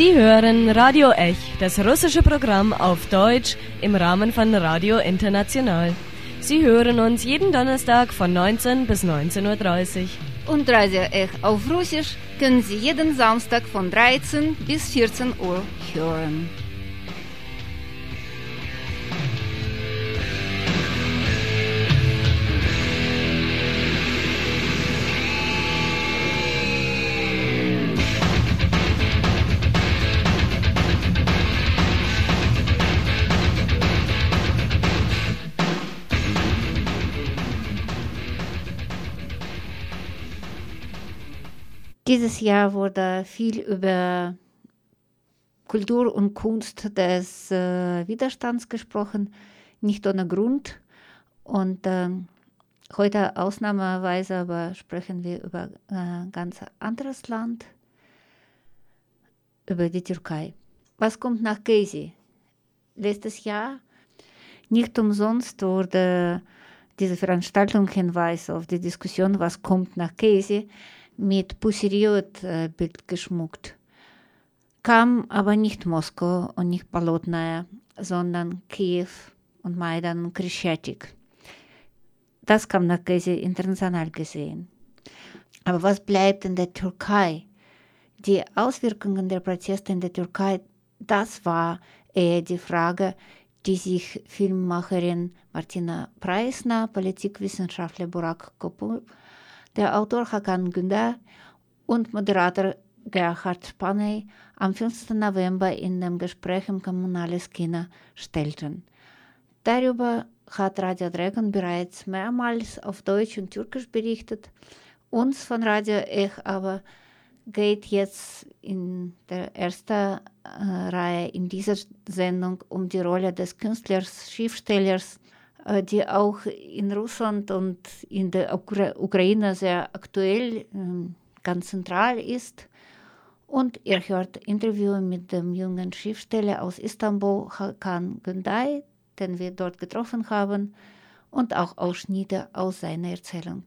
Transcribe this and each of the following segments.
Sie hören Radio Ech, das russische Programm auf Deutsch im Rahmen von Radio International. Sie hören uns jeden Donnerstag von 19 bis 19.30 Uhr. Und Radio Ech auf Russisch können Sie jeden Samstag von 13 bis 14 Uhr hören. Dieses Jahr wurde viel über Kultur und Kunst des äh, Widerstands gesprochen, nicht ohne Grund. Und äh, heute ausnahmsweise aber sprechen wir über ein äh, ganz anderes Land, über die Türkei. Was kommt nach Gezi? Letztes Jahr nicht umsonst wurde diese Veranstaltung Hinweis auf die Diskussion, was kommt nach Gezi, mit Pussy-Riot-Bild geschmückt. Kam aber nicht Moskau und nicht Bolotnaya, sondern Kiew und Maidan und Krischatik. Das kam nach Gezi international gesehen. Aber was bleibt in der Türkei? Die Auswirkungen der Proteste in der Türkei, das war eher die Frage, die sich Filmmacherin Martina Preisner, Politikwissenschaftler Burak Kopur der Autor Hakan Gündar und Moderator Gerhard Paney am 5. November in dem Gespräch im Kommunales Kino stellten. Darüber hat Radio Dragon bereits mehrmals auf Deutsch und Türkisch berichtet. Uns von Radio Ech aber geht jetzt in der ersten äh, Reihe in dieser Sendung um die Rolle des Künstlers, Schriftstellers die auch in Russland und in der Ukra Ukraine sehr aktuell, ähm, ganz zentral ist. Und ihr hört Interview mit dem jungen Schriftsteller aus Istanbul, Hakan Günday, den wir dort getroffen haben, und auch Ausschnitte aus seiner Erzählung.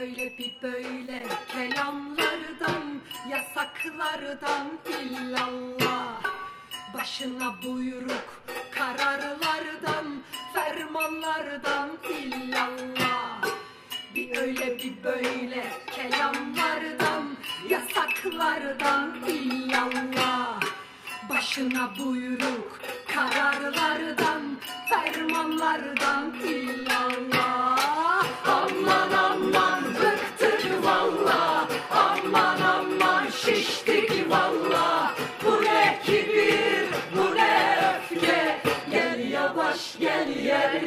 Öyle bir böyle kelamlardan yasaklardan illallah. Başına buyruk kararlardan fermanlardan illallah. Bir öyle bir böyle kelamlardan yasaklardan illallah. Başına buyruk kararlardan fermanlardan illallah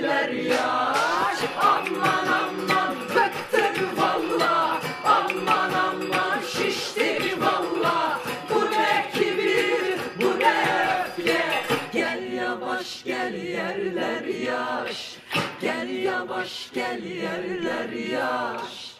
yerler yaş aman aman bıktık valla. Aman aman şiştik valla. Bu ne kibir bu ne öfke. Gel yavaş gel yerler yaş. Gel yavaş gel yerler yaş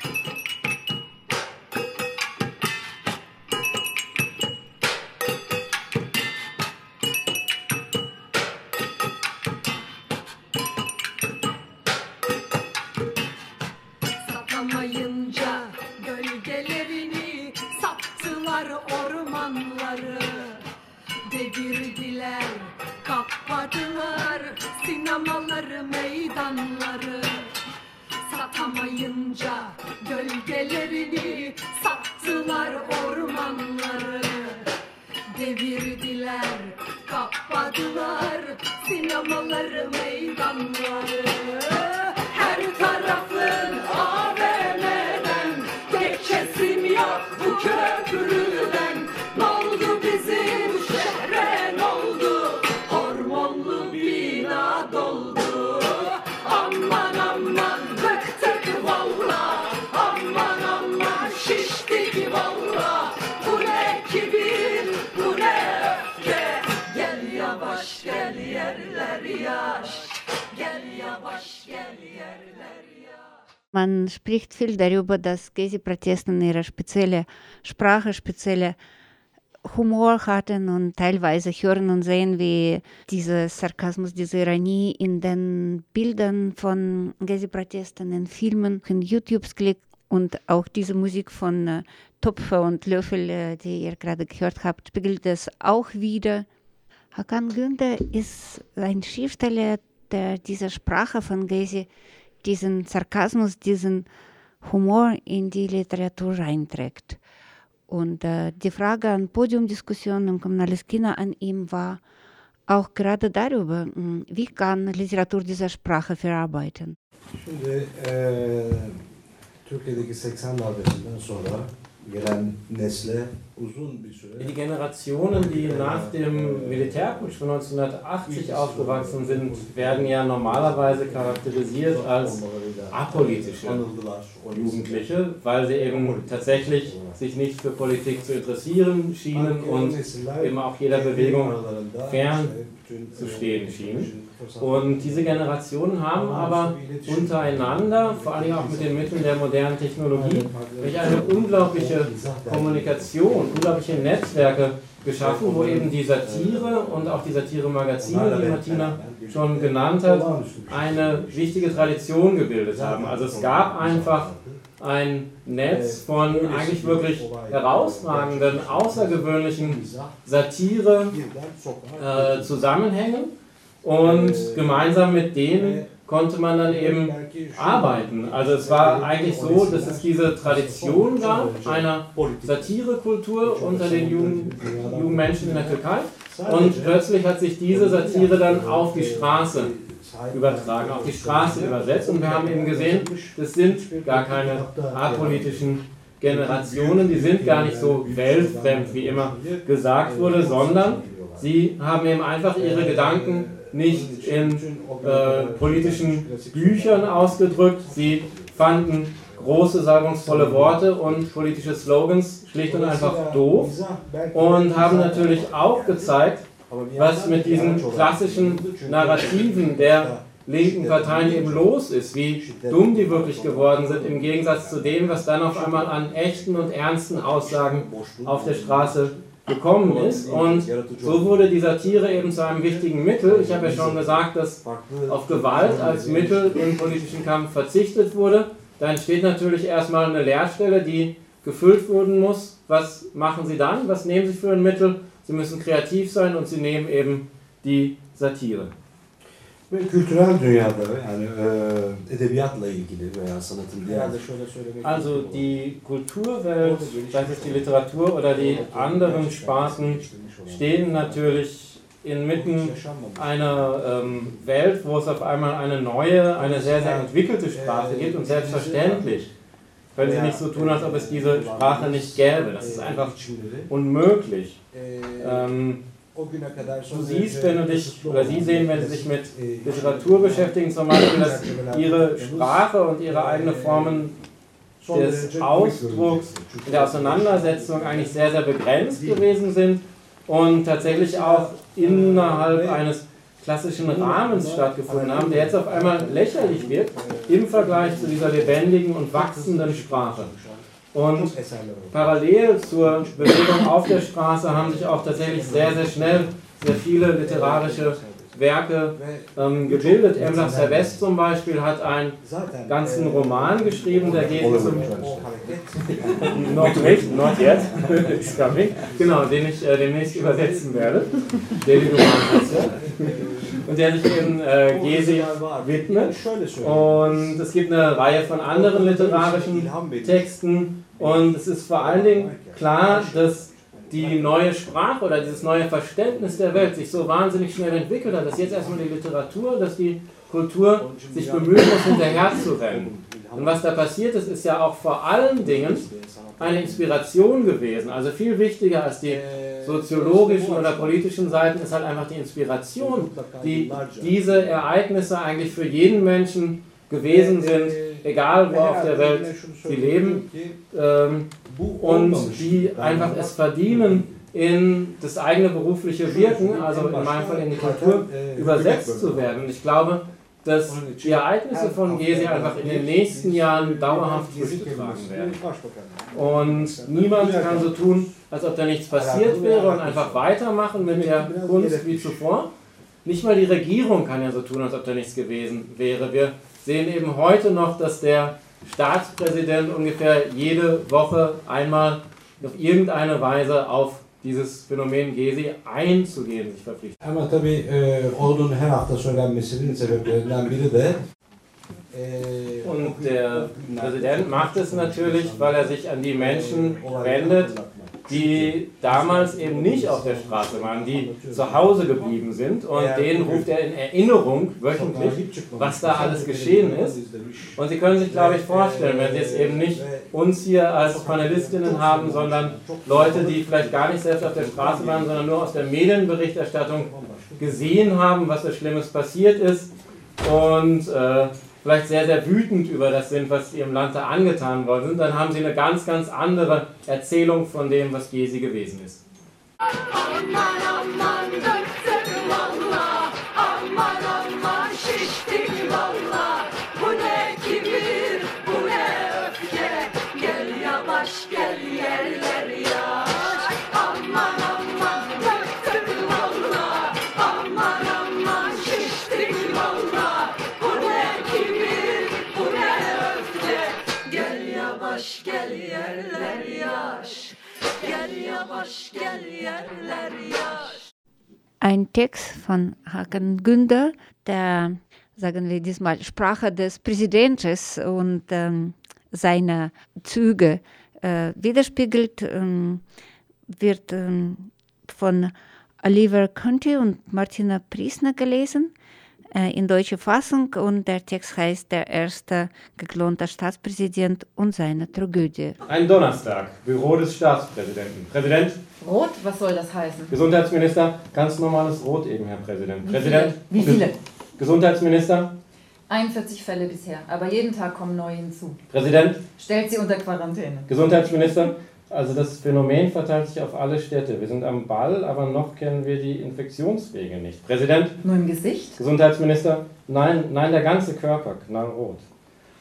Man spricht viel darüber, dass Gezi-Proteste ihre spezielle Sprache, spezielle Humor hatten und teilweise hören und sehen wir diese Sarkasmus, diese Ironie in den Bildern von Gezi-Protesten, in Filmen, in YouTube-Klick und auch diese Musik von äh, Topfer und Löffel, äh, die ihr gerade gehört habt, spiegelt das auch wieder. Hakan Günther ist ein Schriftsteller, der diese Sprache von Gezi, diesen Sarkasmus, diesen Humor in die Literatur reinträgt. Und äh, die Frage an Podiumdiskussionen im Kommunales Kino an ihm war auch gerade darüber, mh, wie kann Literatur diese Sprache verarbeiten. Şimdi eee Türkiye'deki 80 darbesinden sonra Die Generationen, die nach dem Militärputsch von 1980 aufgewachsen sind, werden ja normalerweise charakterisiert als apolitische. Jugendliche, weil sie eben tatsächlich sich nicht für Politik zu interessieren schienen und eben auch jeder Bewegung fern zu stehen schienen. Und diese Generationen haben aber untereinander, vor allem auch mit den Mitteln der modernen Technologie, durch eine unglaubliche Kommunikation, unglaubliche Netzwerke geschaffen, wo eben die Satire und auch die Satire-Magazine, die Martina schon genannt hat, eine wichtige Tradition gebildet haben. Also es gab einfach ein Netz von eigentlich wirklich herausragenden, außergewöhnlichen Satire-Zusammenhängen und gemeinsam mit denen konnte man dann eben arbeiten. Also es war eigentlich so, dass es diese Tradition gab, einer Satirekultur unter den jungen, Menschen in der Türkei und plötzlich hat sich diese Satire dann auf die Straße übertragen, auf die Straße übersetzt und wir haben eben gesehen, das sind gar keine apolitischen Generationen, die sind gar nicht so weltfremd, wie immer gesagt wurde, sondern sie haben eben einfach ihre Gedanken nicht in äh, politischen Büchern ausgedrückt, sie fanden große, salbungsvolle Worte und politische Slogans schlicht und einfach doof und haben natürlich auch gezeigt, was mit diesen klassischen Narrativen der linken Parteien eben los ist, wie dumm die wirklich geworden sind, im Gegensatz zu dem, was dann auf einmal an echten und ernsten Aussagen auf der Straße gekommen ist. Und so wurde die Satire eben zu einem wichtigen Mittel. Ich habe ja schon gesagt, dass auf Gewalt als Mittel im politischen Kampf verzichtet wurde. Da entsteht natürlich erstmal eine Leerstelle, die gefüllt werden muss. Was machen Sie dann? Was nehmen Sie für ein Mittel? Sie müssen kreativ sein und Sie nehmen eben die Satire. Ve kültürel dünyada yani e, edebiyatla ilgili veya sanatın diğer Also die Kulturwelt, sei es die Literatur oder die anderen Sparten, stehen natürlich inmitten einer ähm, Welt, wo es auf einmal eine neue, eine sehr, sehr entwickelte Sprache gibt und selbstverständlich können Sie nicht so tun, als ob es diese Sprache nicht gäbe. Das ist einfach unmöglich. Ähm, du siehst, wenn du dich, oder Sie sehen, wenn Sie sich mit Literatur beschäftigen, zum Beispiel, dass Ihre Sprache und Ihre eigene Formen des Ausdrucks, der Auseinandersetzung eigentlich sehr, sehr begrenzt gewesen sind und tatsächlich auch innerhalb eines klassischen Rahmens stattgefunden haben, der jetzt auf einmal lächerlich wird im Vergleich zu dieser lebendigen und wachsenden Sprache. Und parallel zur Bewegung auf der Straße haben sich auch tatsächlich sehr, sehr schnell sehr viele literarische Werke ähm, gebildet. Emrah Servest zum Beispiel hat einen ganzen Roman geschrieben, der geht zum noch nicht, not yet, it's coming. Genau, den ich äh, demnächst übersetzen werde. Daily Roman heißt er. Und der sich eben äh, Gezi widmet. Und es gibt eine Reihe von anderen literarischen Texten. Und es ist vor allen Dingen klar, dass die neue Sprache oder dieses neue Verständnis der Welt sich so wahnsinnig schnell entwickelt hat, dass jetzt erstmal die Literatur, dass die Kultur sich bemühen muss, hinterher zu rennen. Und was da passiert ist, ist ja auch vor allen Dingen eine Inspiration gewesen. Also viel wichtiger als die soziologischen oder politischen Seiten ist halt einfach die Inspiration, die diese Ereignisse eigentlich für jeden Menschen gewesen sind, egal wo auf der Welt sie leben, ähm, und die einfach es verdienen, in das eigene berufliche Wirken, also in meinem Fall in die Kultur, übersetzt zu werden. Und ich glaube, dass die Ereignisse von Gezi einfach in den nächsten Jahren dauerhaft durchgetragen werden. Und niemand kann so tun, als ob da nichts passiert wäre und einfach weitermachen mit der Kunst wie zuvor. Nicht mal die Regierung kann ja so tun, als ob da nichts gewesen wäre. Wir sehen eben heute noch, dass der Staatspräsident ungefähr jede Woche einmal auf irgendeine Weise auf dieses Phänomen Gezi einzugehen sich verpflichtet. Ama tabii e, ordunun her hafta söylenmesinin sebeplerinden biri de e, Und der Präsident macht es natürlich, weil er sich an die Menschen wendet, die damals eben nicht auf der Straße waren, die zu Hause geblieben sind. Und denen ruft er in Erinnerung wöchentlich, was da alles geschehen ist. Und Sie können sich, glaube ich, vorstellen, wenn Sie es eben nicht uns hier als Panelistinnen haben, sondern Leute, die vielleicht gar nicht selbst auf der Straße waren, sondern nur aus der Medienberichterstattung gesehen haben, was so Schlimmes passiert ist und äh, vielleicht sehr, sehr wütend über das sind, was ihrem Land da angetan worden sind, dann haben sie eine ganz, ganz andere Erzählung von dem, was Gezi gewesen ist. Aman aman döktüm Ein Text von Hakan Günder, der, sagen wir diesmal, Sprache des Präsidenten und ähm, seine Züge äh, widerspiegelt, ähm, wird ähm, von Oliver Conti und Martina Priesner gelesen äh, in deutscher Fassung und der Text heißt Der erste geklonte Staatspräsident und seine Tragödie. Ein Donnerstag, Büro des Staatspräsidenten. Präsident, Rot? Was soll das heißen? Gesundheitsminister, ganz normales Rot eben, Herr Präsident. Präsident, Wie viele? Gesundheitsminister, 41 Fälle bisher, aber jeden Tag kommen neue hinzu. Präsident, Stellt sie unter Quarantäne. Gesundheitsminister. Also das Phänomen verteilt sich auf alle Städte. Wir sind am Ball, aber noch kennen wir die Infektionswege nicht. Präsident, Nur im Gesicht? Gesundheitsminister, nein, nein, der ganze Körper, knallrot.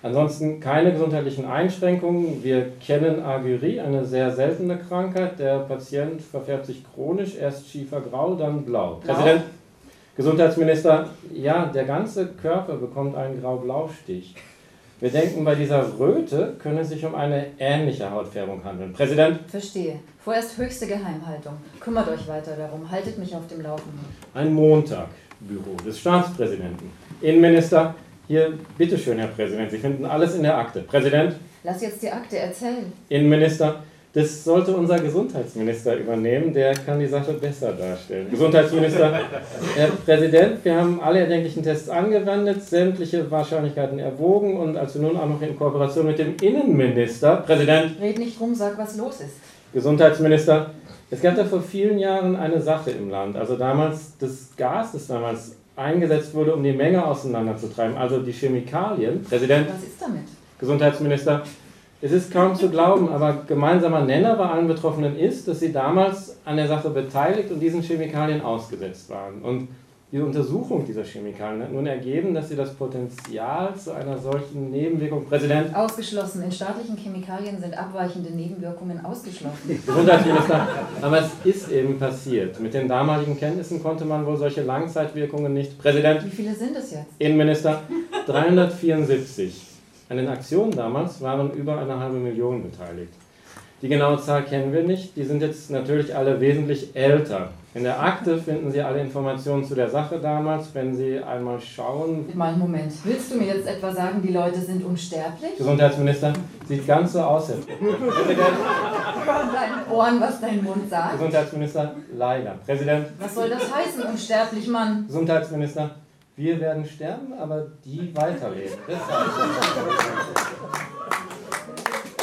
Ansonsten keine gesundheitlichen Einschränkungen. Wir kennen Agyrie, eine sehr seltene Krankheit. Der Patient verfärbt sich chronisch, erst schiefergrau, dann blau. Blau? Präsident, Gesundheitsminister, ja, der ganze Körper bekommt einen Grau-Blau-Stich. Wir denken, bei dieser Röte könne es sich um eine ähnliche Hautfärbung handeln. Präsident, Verstehe. Vorerst höchste Geheimhaltung. Kümmert euch weiter darum. Haltet mich auf dem Laufenden. ein Montag, Büro des Staatspräsidenten. Innenminister, hier, bitteschön, Herr Präsident, Sie finden alles in der Akte. Präsident, Lass jetzt die Akte erzählen. Innenminister, das sollte unser Gesundheitsminister übernehmen, der kann die Sache besser darstellen. Gesundheitsminister, Herr Präsident, wir haben alle erdenklichen Tests angewendet, sämtliche Wahrscheinlichkeiten erwogen und als wir nun auch noch in Kooperation mit dem Innenminister, Präsident, Red nicht rum, sag, was los ist. Gesundheitsminister, es gab da vor vielen Jahren eine Sache im Land, also damals das Gas, das damals eingesetzt wurde, um die Menge auseinanderzutreiben, also die Chemikalien. Präsident, Was ist damit? Gesundheitsminister, es ist kaum zu glauben, aber gemeinsamer Nenner bei allen Betroffenen ist, dass sie damals an der Sache beteiligt und diesen Chemikalien ausgesetzt waren. Und die Untersuchung dieser Chemikalien hat nun ergeben, dass sie das Potenzial zu einer solchen Nebenwirkung, Präsident, Ausgeschlossen. In staatlichen Chemikalien sind abweichende Nebenwirkungen ausgeschlossen. Gesundheitsminister, aber es ist eben passiert. Mit den damaligen Kenntnissen konnte man wohl solche Langzeitwirkungen nicht. Präsident, Wie viele sind es jetzt? Innenminister, 374. An den Aktionen damals waren über eine halbe Million beteiligt. Die genaue Zahl kennen wir nicht, die sind jetzt natürlich alle wesentlich älter. In der Akte finden Sie alle Informationen zu der Sache damals, wenn Sie einmal schauen. Mal einen Moment. Willst du mir jetzt etwa sagen, die Leute sind unsterblich? Gesundheitsminister, sieht ganz so aus. Präsident, Von deinen Ohren, was dein Mund sagt? Gesundheitsminister, leider. Präsident, Was soll das heißen, unsterblich, Mann? Gesundheitsminister, wir werden sterben, aber die weiterleben.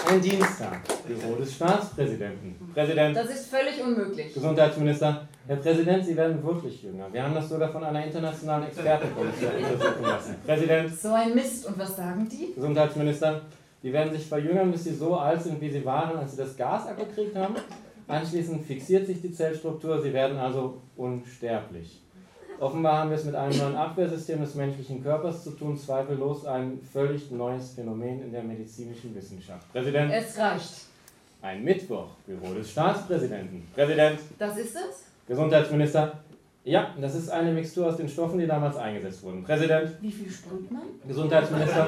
Ein Dienstag, Büro des Staatspräsidenten. Präsident, Das ist völlig unmöglich. Gesundheitsminister, Herr Präsident, Sie werden wirklich jünger. Wir haben das sogar von einer internationalen Expertenkommission untersuchen lassen. Präsident, So ein Mist. Und was sagen die? Gesundheitsminister, die werden sich verjüngern, bis sie so alt sind, wie sie waren, als sie das Gas abgekriegt haben. Anschließend fixiert sich die Zellstruktur, sie werden also unsterblich. Offenbar haben wir es mit einem neuen Abwehrsystem des menschlichen Körpers zu tun, zweifellos ein völlig neues Phänomen in der medizinischen Wissenschaft. Präsident, Es reicht. ein Mittwoch, Büro des Staatspräsidenten. Präsident, Das ist es? Gesundheitsminister, ja, das ist eine Mixtur aus den Stoffen, die damals eingesetzt wurden. Präsident, Wie viel sprüht man? Gesundheitsminister.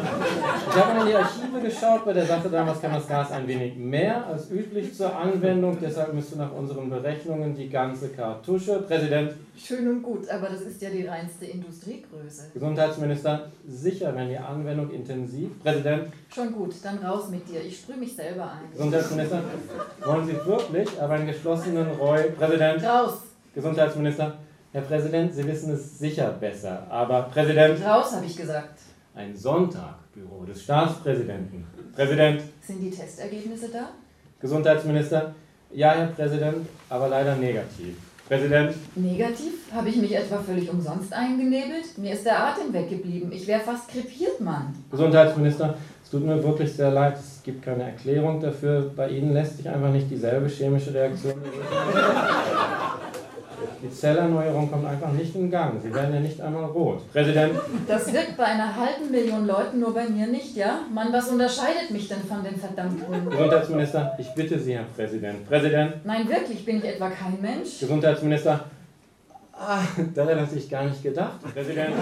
Ich habe in die Archive geschaut, bei der Sache damals kam das Gas ein wenig mehr als üblich zur Anwendung, deshalb müsste nach unseren Berechnungen die ganze Kartusche. Präsident, Schön und gut, aber das ist ja die reinste Industriegröße. Gesundheitsminister, sicher, wenn die Anwendung intensiv. Präsident, Schon gut, dann raus mit dir. Ich sprühe mich selber ein. Gesundheitsminister, wollen Sie wirklich, aber einen geschlossenen Roy. Präsident, Raus! Gesundheitsminister, Herr Präsident, Sie wissen es sicher besser, aber Präsident, Raus, habe ich gesagt. ein Sonntag, Büro des Staatspräsidenten. Präsident, Sind die Testergebnisse da? Gesundheitsminister, ja, Herr Präsident, aber leider negativ. Präsident, Negativ? Habe ich mich etwa völlig umsonst eingenebelt? Mir ist der Atem weggeblieben. Ich wäre fast krepiert, Mann. Gesundheitsminister, es tut mir wirklich sehr leid, es gibt keine Erklärung dafür. Bei Ihnen lässt sich einfach nicht dieselbe chemische Reaktion. Die Zellerneuerung kommt einfach nicht in Gang. Sie werden ja nicht einmal rot. Präsident, Das wirkt bei einer halben Million Leuten, nur bei mir nicht, ja? Mann, was unterscheidet mich denn von den verdammt Grünen? Gesundheitsminister, ich bitte Sie, Herr Präsident. Präsident, Nein, wirklich, bin ich etwa kein Mensch? Gesundheitsminister, ah, daran hatte ich gar nicht gedacht. Präsident,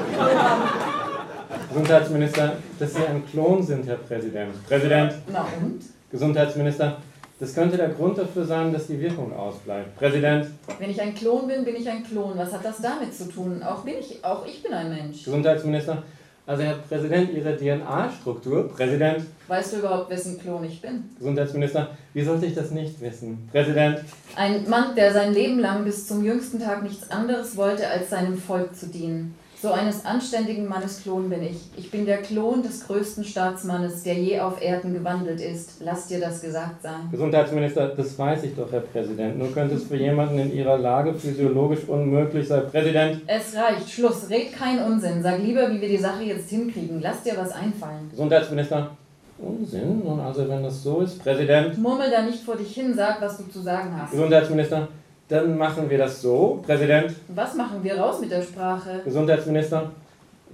Gesundheitsminister, dass Sie ein Klon sind, Herr Präsident. Präsident, Na und? Gesundheitsminister, das könnte der Grund dafür sein, dass die Wirkung ausbleibt. Präsident, Wenn ich ein Klon bin, bin ich ein Klon. Was hat das damit zu tun? Auch, bin ich, auch ich bin ein Mensch. Gesundheitsminister, also Herr Präsident, Ihre DNA-Struktur, Präsident, Weißt du überhaupt, wessen Klon ich bin? Gesundheitsminister, wie sollte ich das nicht wissen? Präsident, Ein Mann, der sein Leben lang bis zum jüngsten Tag nichts anderes wollte, als seinem Volk zu dienen. So eines anständigen Mannes Klon bin ich. Ich bin der Klon des größten Staatsmannes, der je auf Erden gewandelt ist. Lass dir das gesagt sein. Gesundheitsminister, das weiß ich doch, Herr Präsident. Nur könnte es für jemanden in Ihrer Lage physiologisch unmöglich sein. Präsident, Es reicht. Schluss. Red keinen Unsinn. Sag lieber, wie wir die Sache jetzt hinkriegen. Lass dir was einfallen. Gesundheitsminister, Unsinn? Nun also, wenn das so ist, Präsident, Murmel da nicht vor dich hin, sag, was du zu sagen hast. Gesundheitsminister, dann machen wir das so. Präsident, Was machen wir raus mit der Sprache? Gesundheitsminister,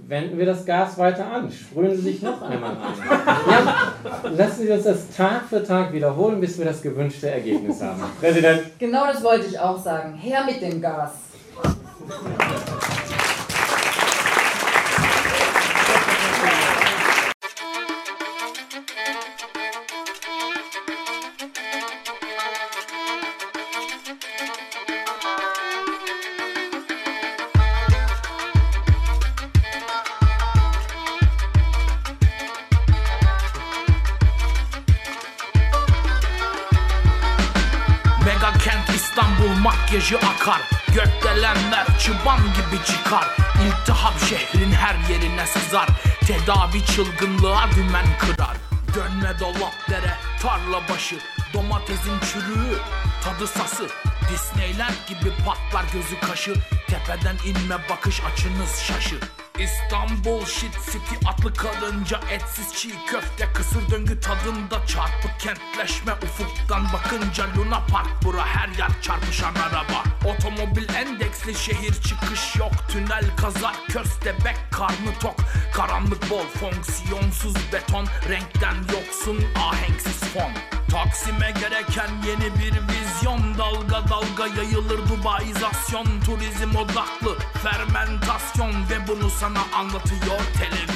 wenden wir das Gas weiter an. Sprühen Sie sich noch einmal an. Ja, lassen Sie uns das Tag für Tag wiederholen, bis wir das gewünschte Ergebnis haben. Präsident, Genau das wollte ich auch sagen. Her mit dem Gas. Makyajı akar. Gökdelenler çıban gibi çıkar. İltihap şehrin her yerine sızar. Tedavi çılgınlığa dümen kırar. Dönme dolap dere tarla başı. Domatesin çürüğü tadı sası. Disneyland gibi patlar gözü kaşı. Tepeden inme bakış açınız şaşı İstanbul shit city atlı karınca etsiz çiğ köfte. Kısır döngü tadında çarpık kentleşme. Ufuktan bakınca Luna Park bura her yer çarpışan araba Otomobil endeksli şehir çıkış yok. Tünel kazar köstebek karnı tok. Karanlık bol fonksiyonsuz beton. Renkten yoksun ahenksiz fon. Taksim'e gereken yeni bir vizyon. Dalga dalga yayılır Dubaizasyon. Turizm odaklı fermentasyon. Ve bunu sana anlatıyor televizyon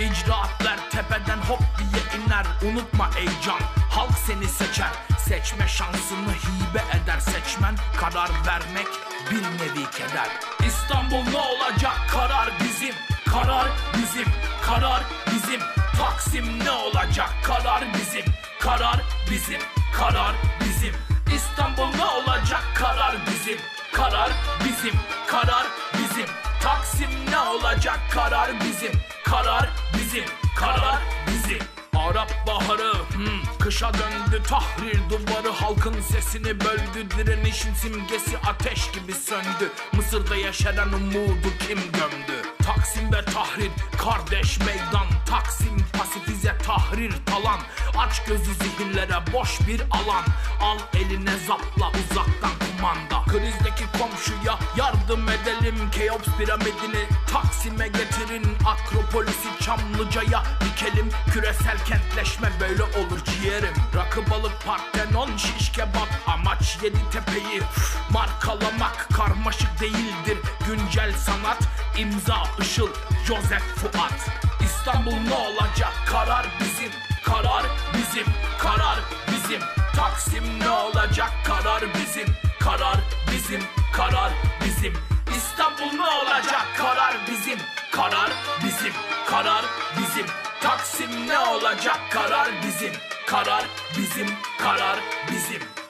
İcraatler tepeden hop diye iner. Unutma heyecan Halk seni seçer. Seçme şansını hibe eder. Seçmen Karar vermek bir nevi keder. İstanbul ne olacak? Karar bizim. Karar bizim. Karar bizim. Taksim ne olacak? Karar bizim. Karar bizim. Karar bizim. İstanbul ne olacak? Karar bizim. Karar bizim. Karar bizim Taksim ne olacak? Karar bizim. Karar bizim. Karar bizim. Arap baharı hmm, kışa döndü tahrir duvarı. Halkın sesini böldü direnişin simgesi ateş gibi söndü. Mısır'da yaşanan umudu kim gömdü? Taksim ve Tahrir kardeş meydan Taksim pasifize tahrir talan Aç gözü zihinlere boş bir alan. Al eline zapla uzaktan kumanda. Krizdeki komşuya yardım edelim. Keops piramidini Taksim'e getirin. Akropolisi Çamlıca'ya dikelim. Küresel kentleşme böyle olur ciğerim. Rakı balık partenon şiş kebap. Amaç yedi tepeyi. Markalamak Karmaşık değildir. Güncel sanat imza ışıl Joseph Fuat. İstanbul ne olacak? Karar bizim Karar bizim karar bizim. Taksim ne olacak? Karar bizim Karar bizim karar bizim. İstanbul ne olacak? Karar bizim Karar bizim karar bizim. Taksim ne olacak? Karar bizim Karar bizim karar bizim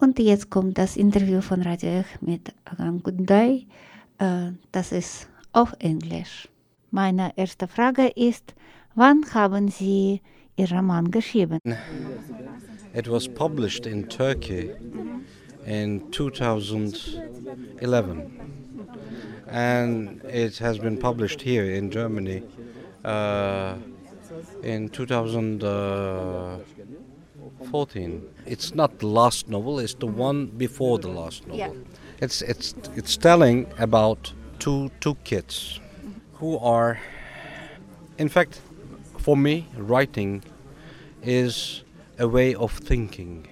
Und jetzt kommt das Interview von Radio Ech mit Agan Gundai. Äh, das ist auf Englisch. Meine erste Frage ist, wann haben Sie Ihr Roman geschrieben? It was published in Turkey in 2011, and it has been published here in Germany uh, in 2014. It's not the last novel; it's the one before the last novel. Yeah. It's it's it's telling about two two kids who are, in fact, for me, writing is a way of thinking.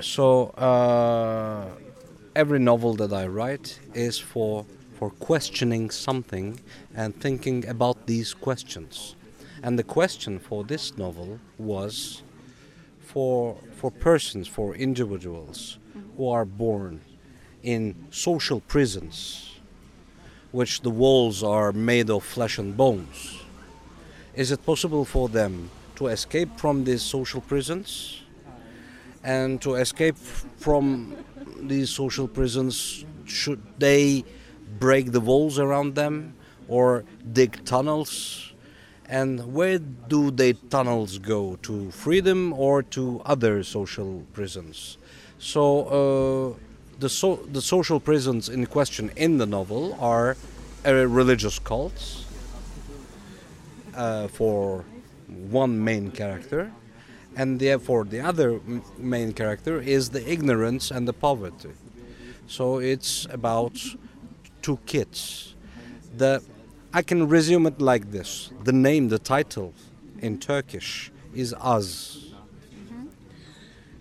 So uh, every novel that I write is for for questioning something and thinking about these questions. And the question for this novel was for for persons, for individuals who are born in social prisons, which the walls are made of flesh and bones. Is it possible for them to escape from these social prisons? And to escape from these social prisons, should they break the walls around them or dig tunnels? And where do the tunnels go? To freedom or to other social prisons? So uh, the so the social prisons in question in the novel are uh, religious cults uh, for one main character, and therefore the other main character is the ignorance and the poverty. So it's about two kids. The I can resume it like this: the name, the title, in Turkish is Az,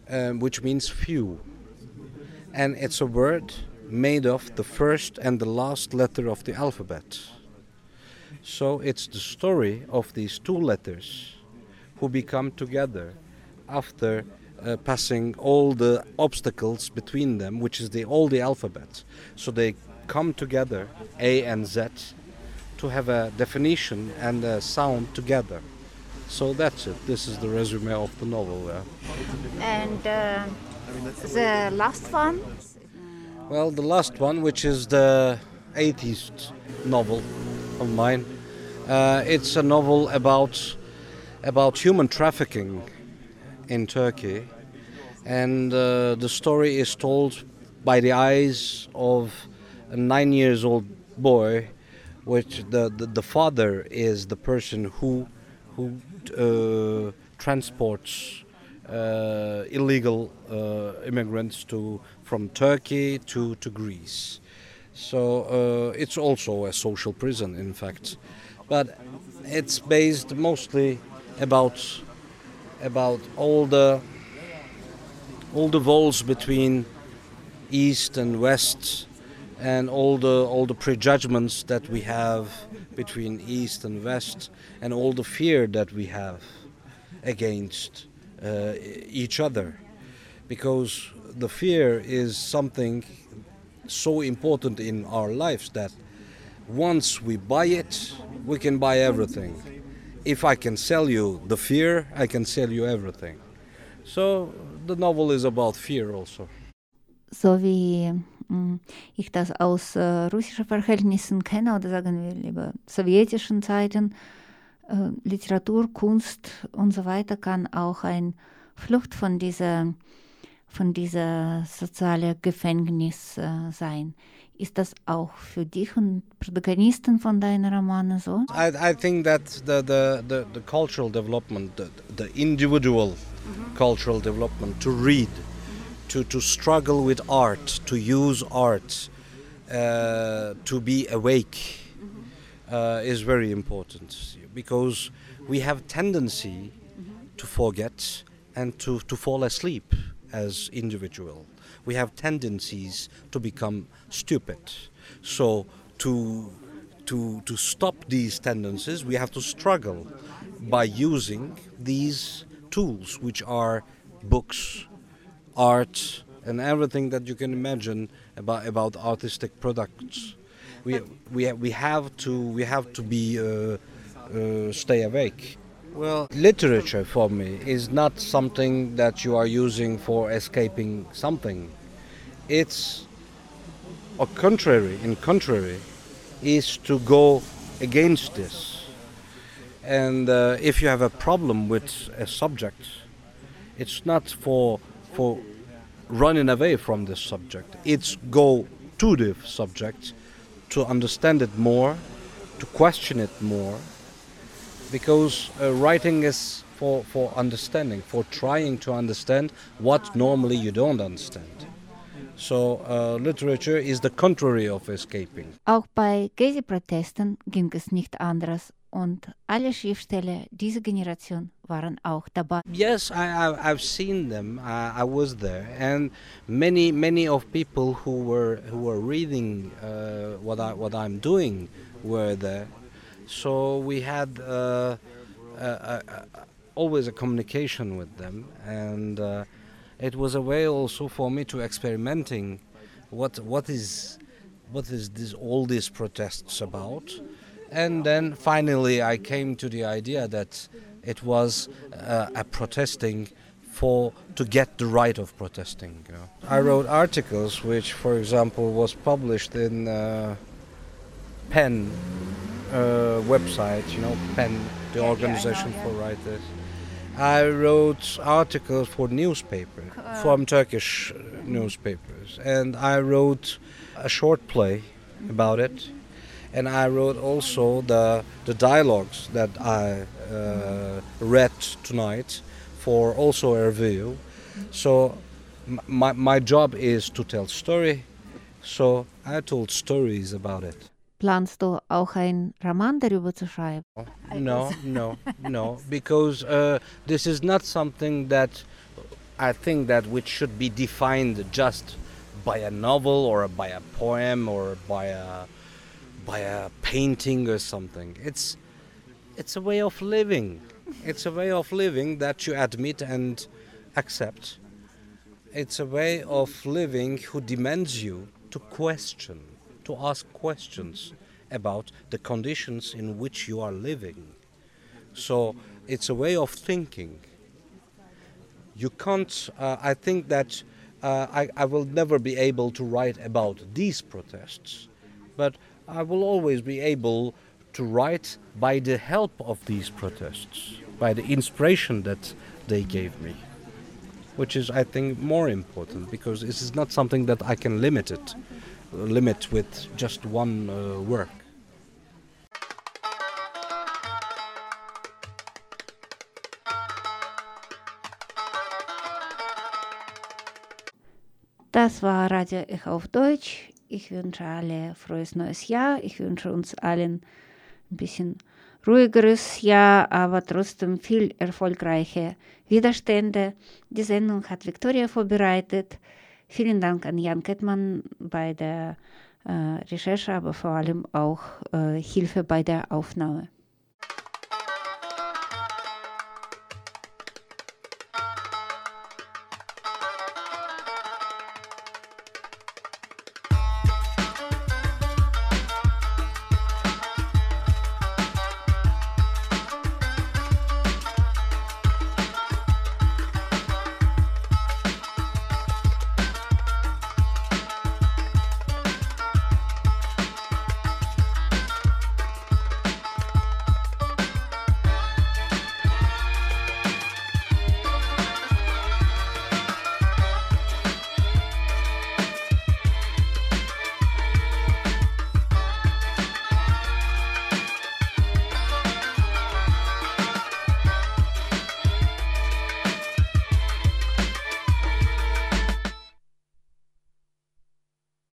um, which means few, and it's a word made of the first and the last letter of the alphabet. So it's the story of these two letters who become together after uh, passing all the obstacles between them, which is the all the alphabet. So they come together, A and Z, to have a definition and a sound together. So that's it. This is the resume of the novel. yeah. And uh, the last one? Well, the last one, which is the 80s novel of mine, uh, it's a novel about about human trafficking in Turkey, and uh, the story is told by the eyes of a nine years old boy, which the, the, the father is the person who who uh, transports uh, illegal uh, immigrants to from Turkey to, to Greece. So uh, it's also a social prison, in fact, but it's based mostly about about all the all the walls between east and west, and all the all the prejudgments that we have between east and west, and all the fear that we have against uh, each other, because the fear is something so important in our lives that once we buy it, we can buy everything. If I can sell you the fear, I can sell you everything. So the novel is about fear also. so mh, ich das aus äh, russischen Verhältnissen kenne oder sagen wir lieber sowjetischen Zeiten, äh, Literatur, Kunst und so weiter kann auch ein Flucht von dieser von dieser sozialen Gefängnis äh, sein. Ist das auch für dich und Protagonisten von deinen Romanen so? I, I think that the, the, the, the cultural development, the, the individual cultural development, to read, to, to struggle with art, to use art, uh, to be awake, uh, is very important because we have tendency to forget and to, to fall asleep as individual. We have tendencies to become stupid. So to to to stop these tendencies, we have to struggle by using these tools, which are books, art, and everything that you can imagine about about artistic products. We we we have to we have to be uh, uh, stay awake. Well, literature for me is not something that you are using for escaping something. It's a contrary, in contrary, is to go against this. And uh, if you have a problem with a subject, it's not for for running away from this subject. It's go to the subject to understand it more, to question it more, because uh, writing is for, for understanding, for trying to understand what normally you don't understand. So uh, literature is the contrary of escaping. Auch bei Gezi-Protesten ging es nicht anders und alle Schriftsteller dieser Generation waren auch dabei. Yes, I, I've seen them. I, was there, and many many of people who were who were reading uh, what I what I'm doing were there. So we had uh, a, always a communication with them, and uh, it was a way also for me to experimenting what what is what is this all these protests about, and then finally I came to the idea that it was uh, a protesting for to get the right of protesting. You know. I wrote articles which, for example, was published in uh, PEN uh, website. You know, PEN, the organization for writers. I wrote articles for newspapers, from Turkish newspapers, and I wrote a short play about it and I wrote also the the dialogues that I uh, read tonight for also a review. So my my job is to tell story. So I told stories about it. Planst du auch einen Roman darüber zu schreiben? No, no, no, because uh, this is not something that I think that which should be defined just by a novel or by a poem or by a by a painting or something. It's it's a way of living. It's a way of living that you admit and accept. It's a way of living who demands you to question, to ask questions about the conditions in which you are living. So it's a way of thinking. You can't, uh, I think that uh, I, I will never be able to write about these protests, but I will always be able to write by the help of these protests, by the inspiration that they gave me, which is, I think, more important because this is not something that I can limit it, limit with just one uh, work. Das war Radio Echo auf Deutsch. Ich wünsche alle frohes neues Jahr. Ich wünsche uns allen ein bisschen ruhigeres Jahr, aber trotzdem viel erfolgreiche Widerstände. Die Sendung hat Viktoria vorbereitet. Vielen Dank an Jan Kettmann bei der äh, Recherche, aber vor allem auch äh, Hilfe bei der Aufnahme.